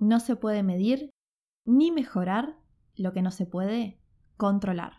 no se puede medir ni mejorar lo que no se puede controlar.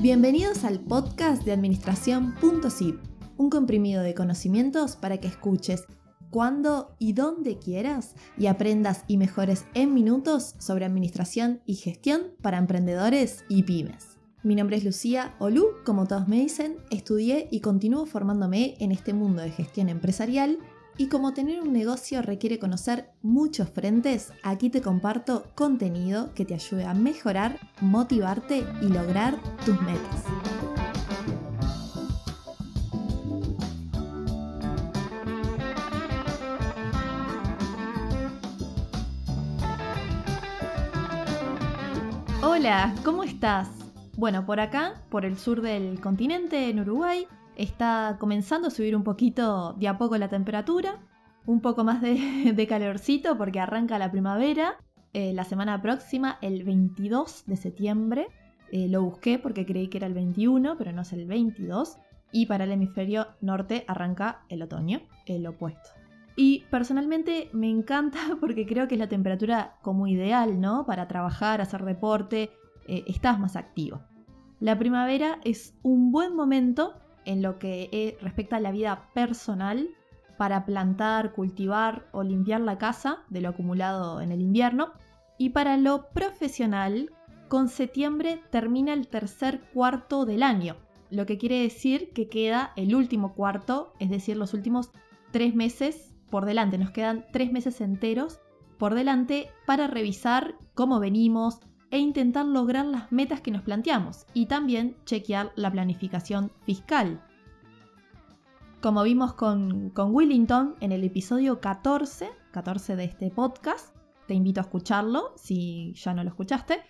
Bienvenidos al podcast de administración.zip, un comprimido de conocimientos para que escuches cuando y dónde quieras y aprendas y mejores en minutos sobre administración y gestión para emprendedores y pymes. Mi nombre es Lucía Olú, como todos me dicen, estudié y continúo formándome en este mundo de gestión empresarial y como tener un negocio requiere conocer muchos frentes, aquí te comparto contenido que te ayude a mejorar, motivarte y lograr tus metas. Hola, ¿cómo estás? Bueno, por acá, por el sur del continente, en Uruguay, está comenzando a subir un poquito de a poco la temperatura, un poco más de, calorcito porque arranca la primavera. Eh, la semana próxima, el 22 de septiembre, eh, lo busqué porque creí que era el 21, pero no es el 22. Y para el hemisferio norte arranca el otoño, el opuesto. Y personalmente me encanta porque creo que es la temperatura como ideal, ¿no? Para trabajar, hacer deporte, eh, estás más activo. La primavera es un buen momento en lo que eh, respecta a la vida personal para plantar, cultivar o limpiar la casa de lo acumulado en el invierno. Y para lo profesional, con septiembre termina el tercer cuarto del año, lo que quiere decir que queda el último cuarto, es decir, los últimos tres meses por delante. Nos quedan tres meses enteros por delante para revisar cómo venimos, e intentar lograr las metas que nos planteamos y también chequear la planificación fiscal. Como vimos con, con Willington en el episodio 14, 14 de este podcast, te invito a escucharlo si ya no lo escuchaste,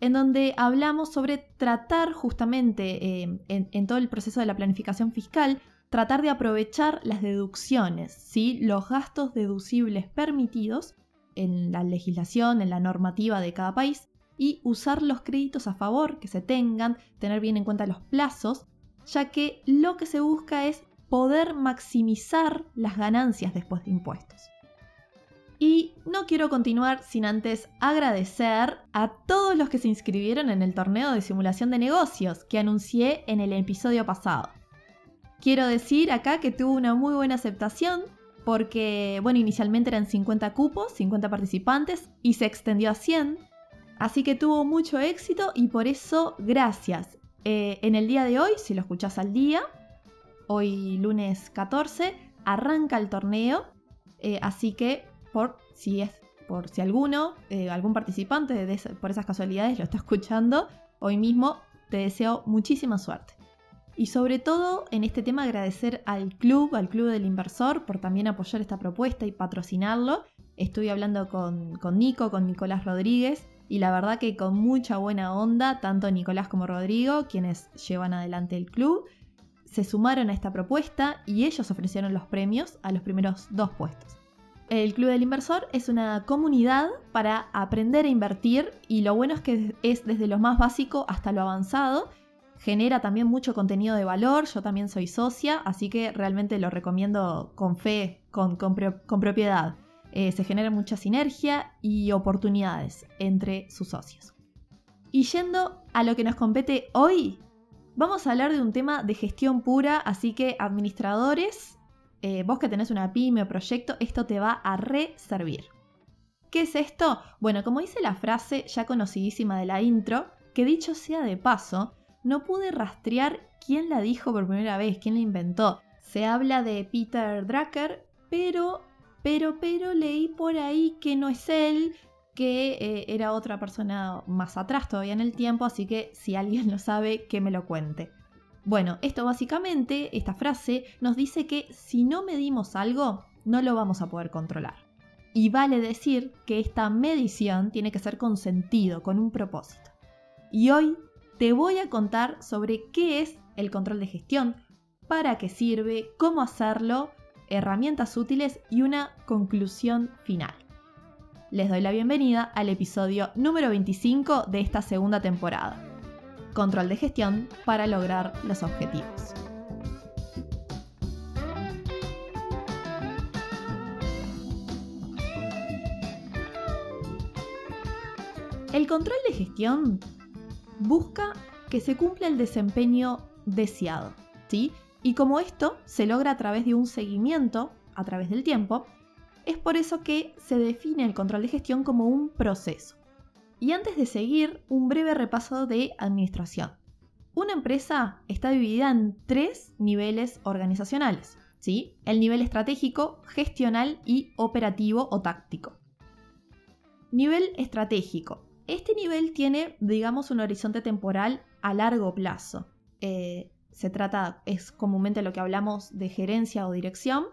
en donde hablamos sobre tratar justamente eh, en, todo el proceso de la planificación fiscal, tratar de aprovechar las deducciones, ¿sí? los gastos deducibles permitidos en la legislación, en la normativa de cada país, y usar los créditos a favor que se tengan, tener bien en cuenta los plazos, ya que lo que se busca es poder maximizar las ganancias después de impuestos. Y no quiero continuar sin antes agradecer a todos los que se inscribieron en el torneo de simulación de negocios que anuncié en el episodio pasado. Quiero decir acá que tuvo una muy buena aceptación porque, bueno, inicialmente eran 50 cupos, 50 participantes y se extendió a 100 Así que tuvo mucho éxito y por eso gracias. Eh, en el día de hoy, si lo escuchás al día, hoy lunes 14, arranca el torneo. Eh, así que por si es por si alguno, eh, algún participante por esas casualidades lo está escuchando, hoy mismo te deseo muchísima suerte. Y sobre todo en este tema agradecer al club, al club del inversor, por también apoyar esta propuesta y patrocinarlo. Estoy hablando con, con Nico, con Nicolás Rodríguez, y la verdad que con mucha buena onda, tanto Nicolás como Rodrigo, quienes llevan adelante el club, se sumaron a esta propuesta y ellos ofrecieron los premios a los primeros dos puestos. El Club del Inversor es una comunidad para aprender a invertir y lo bueno es que es desde lo más básico hasta lo avanzado. Genera también mucho contenido de valor, yo también soy socia, así que realmente lo recomiendo con fe, con, con propiedad. Eh, se genera mucha sinergia y oportunidades entre sus socios. Y yendo a lo que nos compete hoy, vamos a hablar de un tema de gestión pura, así que administradores, eh, vos que tenés una pyme o proyecto, esto te va a reservir. ¿Qué es esto? Bueno, como dice la frase ya conocidísima de la intro, que dicho sea de paso, no pude rastrear quién la dijo por primera vez, quién la inventó. Se habla de Peter Drucker, pero pero, pero leí por ahí que no es él, que eh, era otra persona más atrás todavía en el tiempo, así que si alguien lo sabe, que me lo cuente. Bueno, esto básicamente, esta frase, nos dice que si no medimos algo, no lo vamos a poder controlar. Y vale decir que esta medición tiene que ser con sentido, con un propósito. Y hoy te voy a contar sobre qué es el control de gestión, para qué sirve, cómo hacerlo, herramientas útiles y una conclusión final. Les doy la bienvenida al episodio número 25 de esta segunda temporada. Control de gestión para lograr los objetivos. El control de gestión busca que se cumpla el desempeño deseado, ¿sí? Y como esto se logra a través de un seguimiento a través del tiempo, es por eso que se define el control de gestión como un proceso. Y antes de seguir, un breve repaso de administración. Una empresa está dividida en tres niveles organizacionales, ¿sí? El nivel estratégico, gestional y operativo o táctico. Nivel estratégico este nivel tiene, digamos, un horizonte temporal a largo plazo. Eh, se trata, es comúnmente lo que hablamos de gerencia o dirección.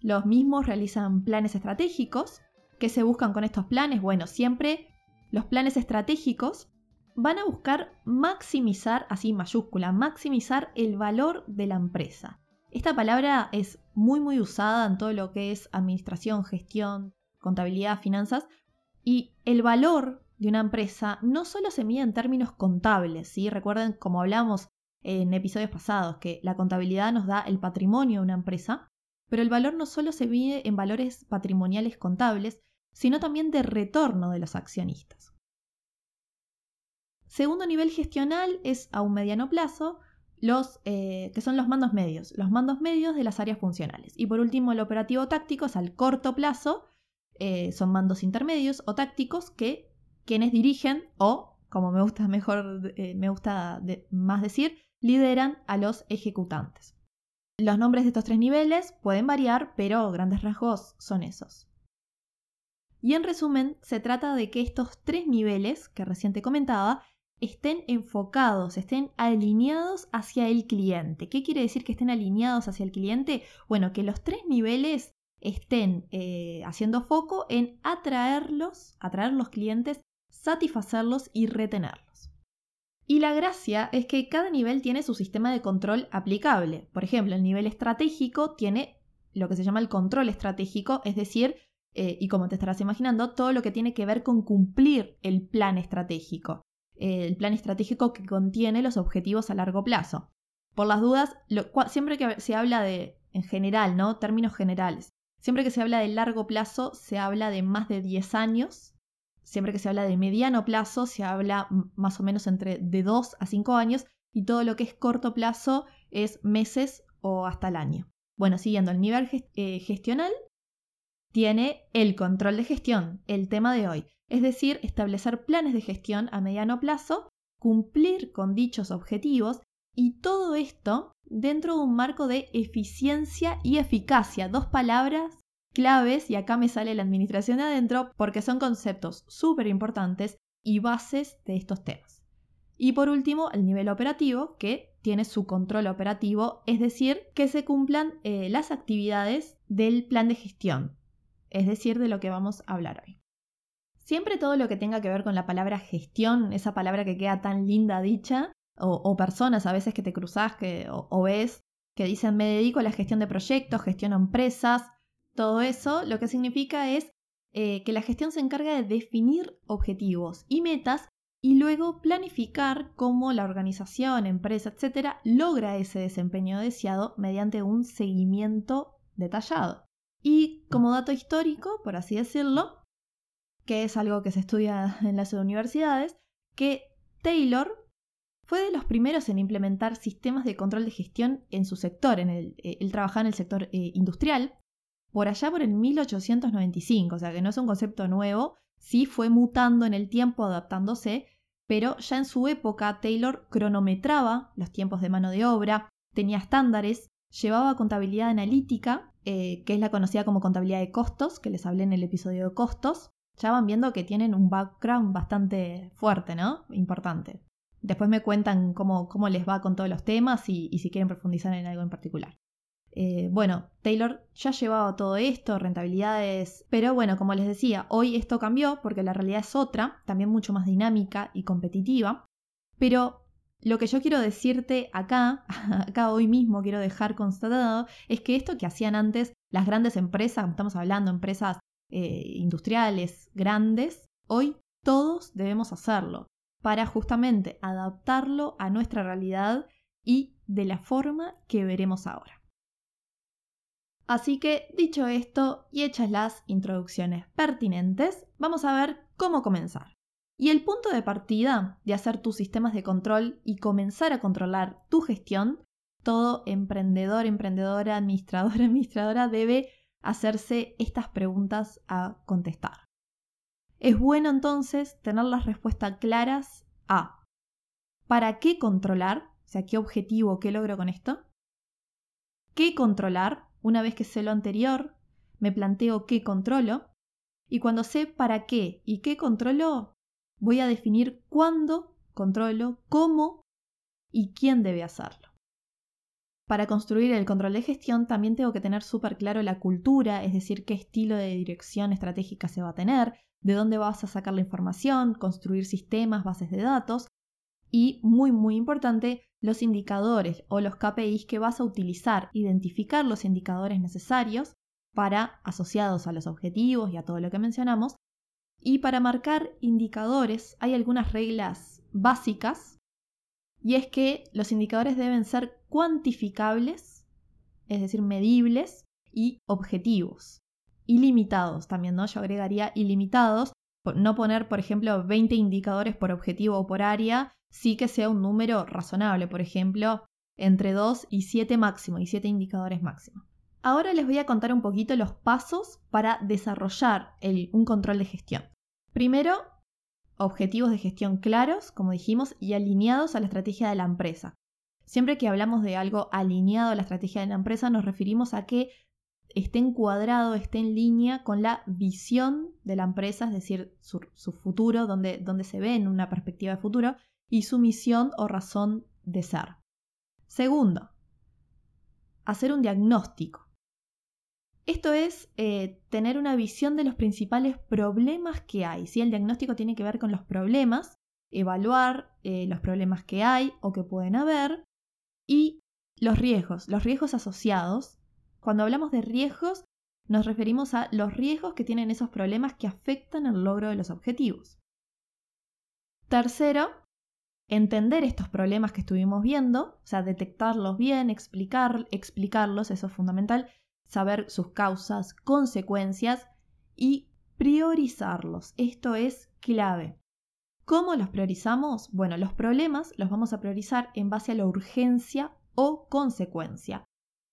Los mismos realizan planes estratégicos. ¿Qué se buscan con estos planes? Bueno, siempre los planes estratégicos van a buscar maximizar, así mayúscula, maximizar el valor de la empresa. Esta palabra es muy muy usada en todo lo que es administración, gestión, contabilidad, finanzas, y el valor de una empresa no solo se mide en términos contables, ¿sí? Recuerden, como hablamos en episodios pasados, que la contabilidad nos da el patrimonio de una empresa, pero el valor no solo se mide en valores patrimoniales contables, sino también de retorno de los accionistas. Segundo nivel gestional es a un mediano plazo, los, eh, que son los mandos medios, los mandos medios de las áreas funcionales. Y por último, el operativo táctico es al corto plazo, eh, son mandos intermedios o tácticos que quienes dirigen o, como me gusta mejor, eh, me gusta más decir, lideran a los ejecutantes. Los nombres de estos tres niveles pueden variar, pero grandes rasgos son esos. Y en resumen, se trata de que estos tres niveles que recién te comentaba estén enfocados, estén alineados hacia el cliente. ¿Qué quiere decir que estén alineados hacia el cliente? Bueno, que los tres niveles estén eh, haciendo foco en atraerlos, atraer los clientes satisfacerlos y retenerlos. Y la gracia es que cada nivel tiene su sistema de control aplicable. Por ejemplo, el nivel estratégico tiene lo que se llama el control estratégico, es decir, eh, y como te estarás imaginando, todo lo que tiene que ver con cumplir el plan estratégico. el plan estratégico que contiene los objetivos a largo plazo. Por las dudas, siempre que se habla de, en general, ¿no? Términos generales. Siempre que se habla de largo plazo, se habla de más de 10 años Siempre que se habla de mediano plazo, se habla más o menos entre de 2 a 5 años y todo lo que es corto plazo es meses o hasta el año. Bueno, siguiendo el nivel eh, gestional, tiene el control de gestión, el tema de hoy, es decir, establecer planes de gestión a mediano plazo, cumplir con dichos objetivos y todo esto dentro de un marco de eficiencia y eficacia, dos palabras claves, y acá me sale la administración de adentro, porque son conceptos súper importantes y bases de estos temas. Y por último, el nivel operativo, que tiene su control operativo, es decir, que se cumplan eh, las actividades del plan de gestión, es decir, de lo que vamos a hablar hoy. Siempre todo lo que tenga que ver con la palabra gestión, esa palabra que queda tan linda dicha, o, personas a veces que te cruzas que, o, ves que dicen me dedico a la gestión de proyectos, gestiono empresas, todo eso lo que significa es eh, que la gestión se encarga de definir objetivos y metas y luego planificar cómo la organización, empresa, etcétera, logra ese desempeño deseado mediante un seguimiento detallado. Y como dato histórico, por así decirlo, que es algo que se estudia en las universidades, que Taylor fue de los primeros en implementar sistemas de control de gestión en su sector. En el, eh, él trabajaba en el sector eh, industrial por allá por el 1895, o sea que no es un concepto nuevo, sí fue mutando en el tiempo, adaptándose, pero ya en su época Taylor cronometraba los tiempos de mano de obra, tenía estándares, llevaba contabilidad analítica, eh, que es la conocida como contabilidad de costos, que les hablé en el episodio de costos. Ya van viendo que tienen un background bastante fuerte, ¿no? Importante. Después me cuentan cómo, cómo les va con todos los temas y si quieren profundizar en algo en particular. Eh, bueno, Taylor ya llevaba todo esto, rentabilidades, pero bueno, como les decía, hoy esto cambió porque la realidad es otra, también mucho más dinámica y competitiva, pero lo que yo quiero decirte acá, acá hoy mismo quiero dejar constatado, es que esto que hacían antes las grandes empresas, estamos hablando empresas eh, industriales grandes, hoy todos debemos hacerlo para justamente adaptarlo a nuestra realidad y de la forma que veremos ahora. Así que, dicho esto y hechas las introducciones pertinentes, vamos a ver cómo comenzar. Y el punto de partida de hacer tus sistemas de control y comenzar a controlar tu gestión, todo emprendedor, emprendedora, administrador, administradora debe hacerse estas preguntas a contestar. Es bueno entonces tener las respuestas claras a ¿para qué controlar? O sea, ¿qué objetivo, qué logro con esto? ¿Qué controlar? Una vez que sé lo anterior, me planteo qué controlo. Y cuando sé para qué y qué controlo, voy a definir cuándo controlo, cómo y quién debe hacerlo. Para construir el control de gestión también tengo que tener súper claro la cultura, es decir, qué estilo de dirección estratégica se va a tener, de dónde vas a sacar la información, construir sistemas, bases de datos y, muy, muy importante, los indicadores o los KPIs que vas a utilizar, identificar los indicadores necesarios para asociados a los objetivos y a todo lo que mencionamos. Y para marcar indicadores hay algunas reglas básicas y es que los indicadores deben ser cuantificables, es decir, medibles y objetivos. Ilimitados también, ¿no? Yo agregaría ilimitados, no poner, por ejemplo, 20 indicadores por objetivo o por área, sí que sea un número razonable, por ejemplo, entre 2 y 7 máximo, y 7 indicadores máximo. Ahora les voy a contar un poquito los pasos para desarrollar un control de gestión. Primero, objetivos de gestión claros, como dijimos, y alineados a la estrategia de la empresa. Siempre que hablamos de algo alineado a la estrategia de la empresa, nos referimos a que esté encuadrado, esté en línea con la visión de la empresa, es decir, su, futuro, donde, donde se ve en una perspectiva de futuro, y su misión o razón de ser. Segundo, hacer un diagnóstico. Esto es eh, tener una visión de los principales problemas que hay. Si El diagnóstico tiene que ver con los problemas, evaluar eh, los problemas que hay o que pueden haber y los riesgos, los riesgos asociados. Cuando hablamos de riesgos, nos referimos a los riesgos que tienen esos problemas que afectan el logro de los objetivos. Tercero, entender estos problemas que estuvimos viendo, o sea, detectarlos bien, explicar, explicarlos, eso es fundamental, saber sus causas, consecuencias y priorizarlos. Esto es clave. ¿Cómo los priorizamos? Bueno, los problemas los vamos a priorizar en base a la urgencia o consecuencia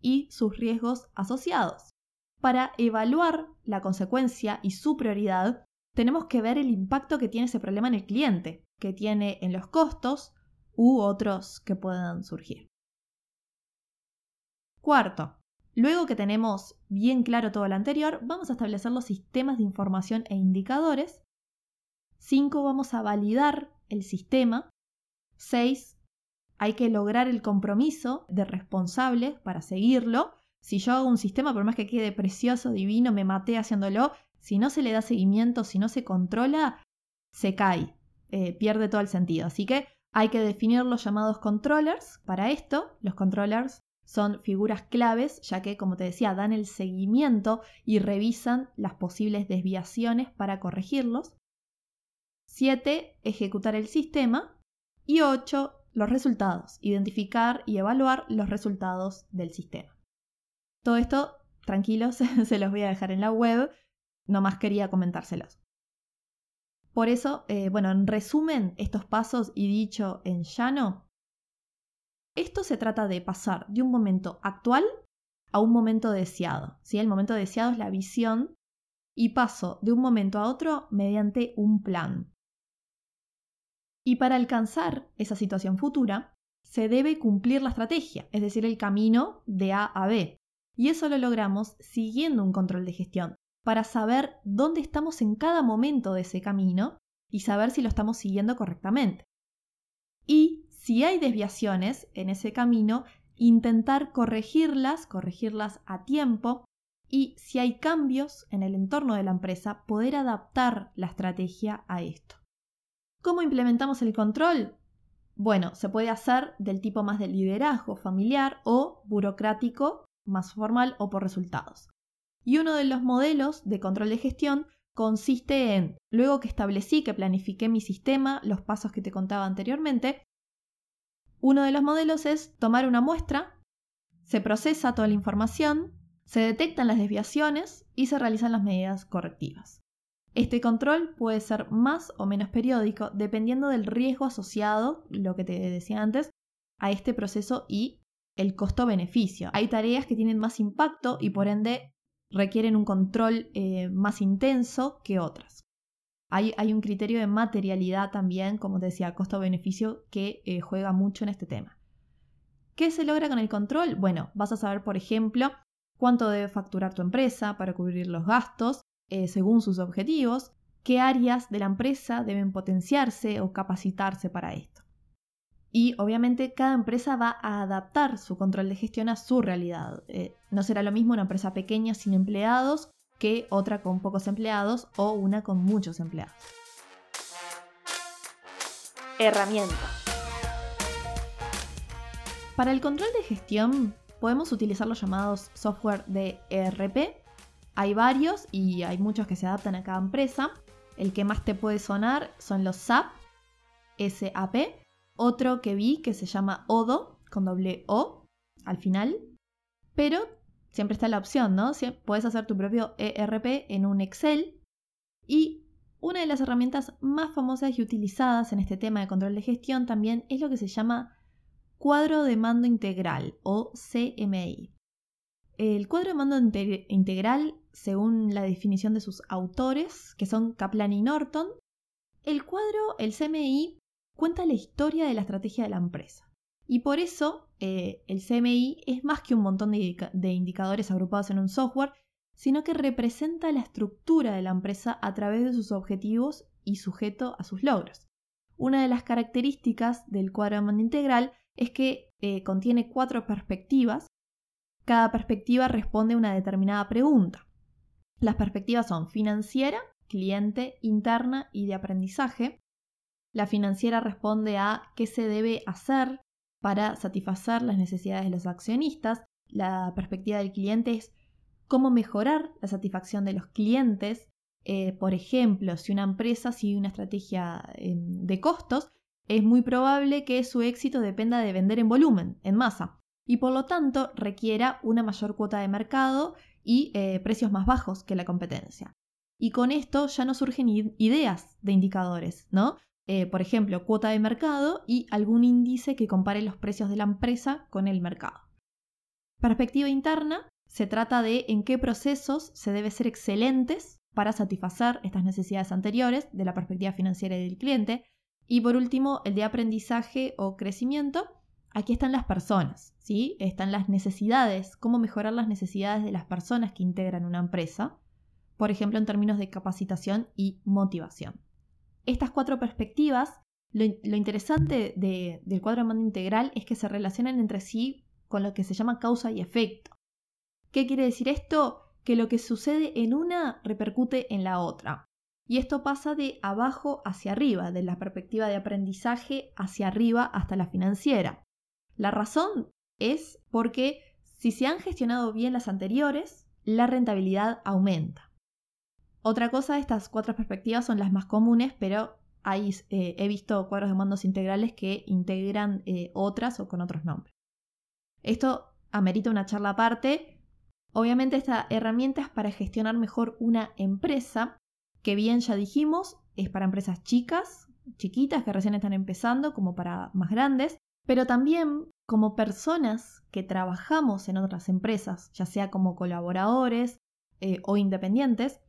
y sus riesgos asociados. Para evaluar la consecuencia y su prioridad, tenemos que ver el impacto que tiene ese problema en el cliente, que tiene en los costos u otros que puedan surgir. Cuarto, luego que tenemos bien claro todo lo anterior, vamos a establecer los sistemas de información e indicadores. 5. Vamos a validar el sistema. 6. Hay que lograr el compromiso de responsables para seguirlo. Si yo hago un sistema, por más que quede precioso, divino, me maté haciéndolo, si no se le da seguimiento, si no se controla, se cae, eh, pierde todo el sentido. Así que hay que definir los llamados controllers. Para esto, los controllers son figuras claves, ya que, como te decía, dan el seguimiento y revisan las posibles desviaciones para corregirlos. 7. Ejecutar el sistema. Y 8. Los resultados. Identificar y evaluar los resultados del sistema. Todo esto, tranquilos, se los voy a dejar en la web. No más quería comentárselos. Por eso, eh, bueno, en resumen, estos pasos y dicho en llano, esto se trata de pasar de un momento actual a un momento deseado. ¿sí? El momento deseado es la visión y paso de un momento a otro mediante un plan. Y para alcanzar esa situación futura, se debe cumplir la estrategia, es decir, el camino de A a B. Y eso lo logramos siguiendo un control de gestión, para saber dónde estamos en cada momento de ese camino y saber si lo estamos siguiendo correctamente. Y si hay desviaciones en ese camino, intentar corregirlas, corregirlas a tiempo y si hay cambios en el entorno de la empresa, poder adaptar la estrategia a esto. ¿Cómo implementamos el control? Bueno, se puede hacer del tipo más de liderazgo familiar o burocrático, más formal o por resultados. Y uno de los modelos de control de gestión consiste en, luego que establecí que planifiqué mi sistema, los pasos que te contaba anteriormente, uno de los modelos es tomar una muestra, se procesa toda la información, se detectan las desviaciones y se realizan las medidas correctivas. Este control puede ser más o menos periódico dependiendo del riesgo asociado, lo que te decía antes, a este proceso y el costo-beneficio. Hay tareas que tienen más impacto y por ende requieren un control eh, más intenso que otras. Hay, un criterio de materialidad también, como te decía, costo-beneficio, que eh, juega mucho en este tema. ¿Qué se logra con el control? Bueno, vas a saber, por ejemplo, cuánto debe facturar tu empresa para cubrir los gastos eh, según sus objetivos, qué áreas de la empresa deben potenciarse o capacitarse para esto. Y obviamente cada empresa va a adaptar su control de gestión a su realidad. Eh, no será lo mismo una empresa pequeña sin empleados que otra con pocos empleados o una con muchos empleados. Herramientas. Para el control de gestión podemos utilizar los llamados software de ERP. Hay varios y hay muchos que se adaptan a cada empresa. El que más te puede sonar son los SAP, SAP, otro que vi que se llama Odo, con doble O al final. Pero siempre está la opción, ¿no? Puedes hacer tu propio ERP en un Excel. Y una de las herramientas más famosas y utilizadas en este tema de control de gestión también es lo que se llama cuadro de mando integral o CMI. El cuadro de mando integral, según la definición de sus autores, que son Kaplan y Norton, el cuadro, el CMI, cuenta la historia de la estrategia de la empresa. Y por eso eh, el CMI es más que un montón de, indicadores agrupados en un software, sino que representa la estructura de la empresa a través de sus objetivos y sujeto a sus logros. Una de las características del cuadro de mando integral es que eh, contiene cuatro perspectivas. Cada perspectiva responde a una determinada pregunta. Las perspectivas son financiera, cliente, interna y de aprendizaje. La financiera responde a qué se debe hacer para satisfacer las necesidades de los accionistas. La perspectiva del cliente es cómo mejorar la satisfacción de los clientes. Eh, por ejemplo, si una empresa sigue una estrategia em, de costos, es muy probable que su éxito dependa de vender en volumen, en masa, y por lo tanto requiera una mayor cuota de mercado y eh, precios más bajos que la competencia. Y con esto ya no surgen ideas de indicadores, ¿no? Eh, por ejemplo, cuota de mercado y algún índice que compare los precios de la empresa con el mercado. Perspectiva interna, se trata de en qué procesos se debe ser excelentes para satisfacer estas necesidades anteriores de la perspectiva financiera y del cliente. Y por último, el de aprendizaje o crecimiento. Aquí están las personas, ¿sí? Están las necesidades, cómo mejorar las necesidades de las personas que integran una empresa, por ejemplo, en términos de capacitación y motivación estas cuatro perspectivas, lo, interesante del cuadro de mando integral es que se relacionan entre sí con lo que se llama causa y efecto. ¿Qué quiere decir esto? Que lo que sucede en una repercute en la otra. Y esto pasa de abajo hacia arriba, de la perspectiva de aprendizaje hacia arriba hasta la financiera. La razón es porque si se han gestionado bien las anteriores, la rentabilidad aumenta. Otra cosa, estas cuatro perspectivas son las más comunes, pero hay, eh, he visto cuadros de mandos integrales que integran eh, otras o con otros nombres. Esto amerita una charla aparte. Obviamente esta herramienta es para gestionar mejor una empresa, que bien ya dijimos, es para empresas chicas, chiquitas que recién están empezando, como para más grandes, pero también como personas que trabajamos en otras empresas, ya sea como colaboradores eh, o independientes,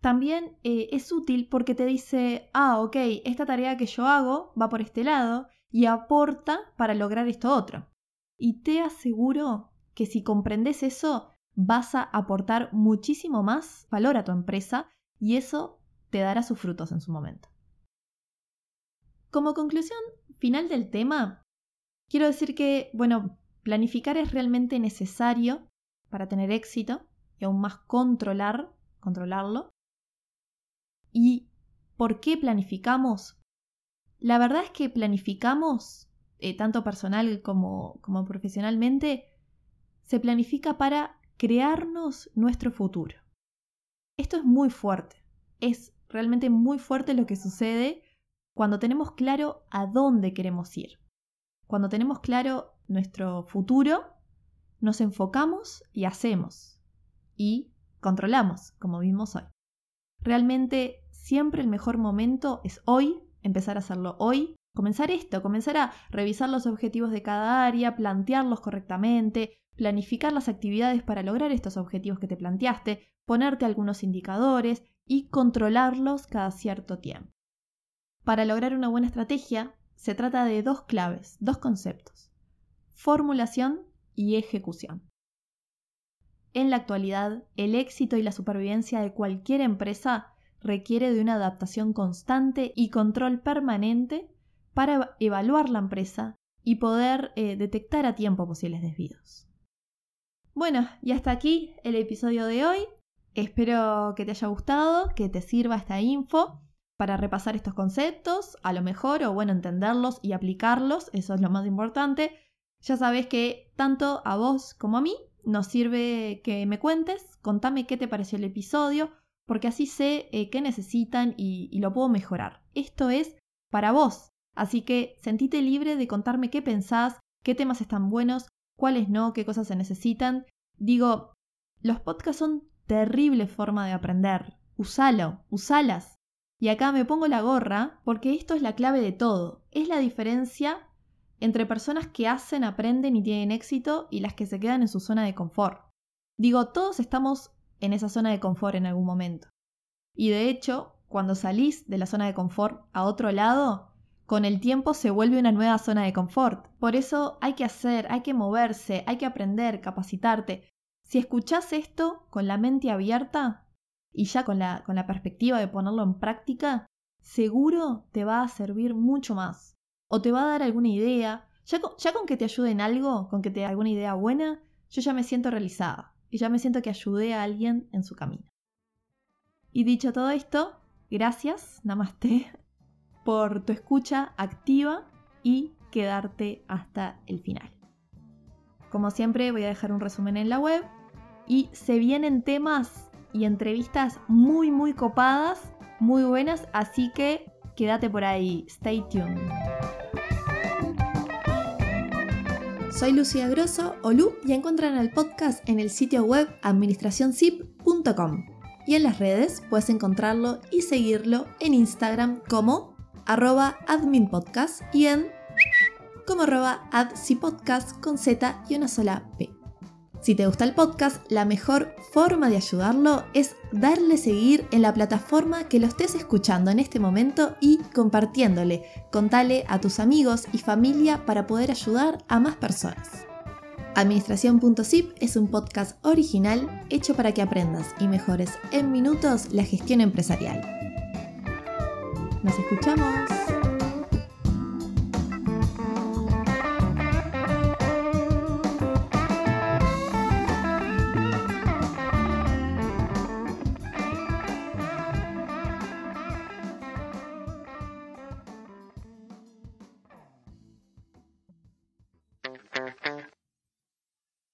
también eh, es útil porque te dice, ah, ok, esta tarea que yo hago va por este lado y aporta para lograr esto otro. Y te aseguro que si comprendes eso, vas a aportar muchísimo más valor a tu empresa y eso te dará sus frutos en su momento. Como conclusión final del tema, quiero decir que, bueno, planificar es realmente necesario para tener éxito y aún más controlar, controlarlo. ¿Y por qué planificamos? La verdad es que planificamos, eh, tanto personal como, como profesionalmente, se planifica para crearnos nuestro futuro. Esto es muy fuerte, es realmente muy fuerte lo que sucede cuando tenemos claro a dónde queremos ir. Cuando tenemos claro nuestro futuro, nos enfocamos y hacemos. Y controlamos, como vimos hoy. Realmente siempre el mejor momento es hoy, empezar a hacerlo hoy, comenzar esto, comenzar a revisar los objetivos de cada área, plantearlos correctamente, planificar las actividades para lograr estos objetivos que te planteaste, ponerte algunos indicadores y controlarlos cada cierto tiempo. Para lograr una buena estrategia, se trata de dos claves, dos conceptos, formulación y ejecución. En la actualidad, el éxito y la supervivencia de cualquier empresa requiere de una adaptación constante y control permanente para evaluar la empresa y poder eh, detectar a tiempo posibles desvíos. Bueno, y hasta aquí el episodio de hoy. Espero que te haya gustado, que te sirva esta info para repasar estos conceptos, a lo mejor, o bueno, entenderlos y aplicarlos, eso es lo más importante. Ya sabes que tanto a vos como a mí nos sirve que me cuentes, contame qué te pareció el episodio, porque así sé eh, qué necesitan y, lo puedo mejorar. Esto es para vos, así que sentite libre de contarme qué pensás, qué temas están buenos, cuáles no, qué cosas se necesitan. Digo, los podcasts son terrible forma de aprender. Usalo, usalas. Y acá me pongo la gorra porque esto es la clave de todo. Es la diferencia entre personas que hacen, aprenden y tienen éxito y las que se quedan en su zona de confort. Digo, todos estamos en esa zona de confort en algún momento. Y de hecho, cuando salís de la zona de confort a otro lado, con el tiempo se vuelve una nueva zona de confort. Por eso hay que hacer, hay que moverse, hay que aprender, capacitarte. Si escuchás esto con la mente abierta y ya con la, con la perspectiva de ponerlo en práctica, seguro te va a servir mucho más. O te va a dar alguna idea. Ya con, que te ayude en algo, con que te dé alguna idea buena, yo ya me siento realizada y ya me siento que ayudé a alguien en su camino. Y dicho todo esto, gracias, namaste, por tu escucha activa y quedarte hasta el final. Como siempre voy a dejar un resumen en la web y se vienen temas y entrevistas muy muy copadas, muy buenas, así que quédate por ahí, stay tuned. Soy Lucía Grosso o Lu y encuentran el podcast en el sitio web administracionzip.com y en las redes puedes encontrarlo y seguirlo en Instagram como arroba adminpodcast y en como arroba adcipodcast con Z y una sola P. Si te gusta el podcast, la mejor forma de ayudarlo es darle seguir en la plataforma que lo estés escuchando en este momento y compartiéndole. Contale a tus amigos y familia para poder ayudar a más personas. Administración.zip es un podcast original hecho para que aprendas y mejores en minutos la gestión empresarial. Nos escuchamos.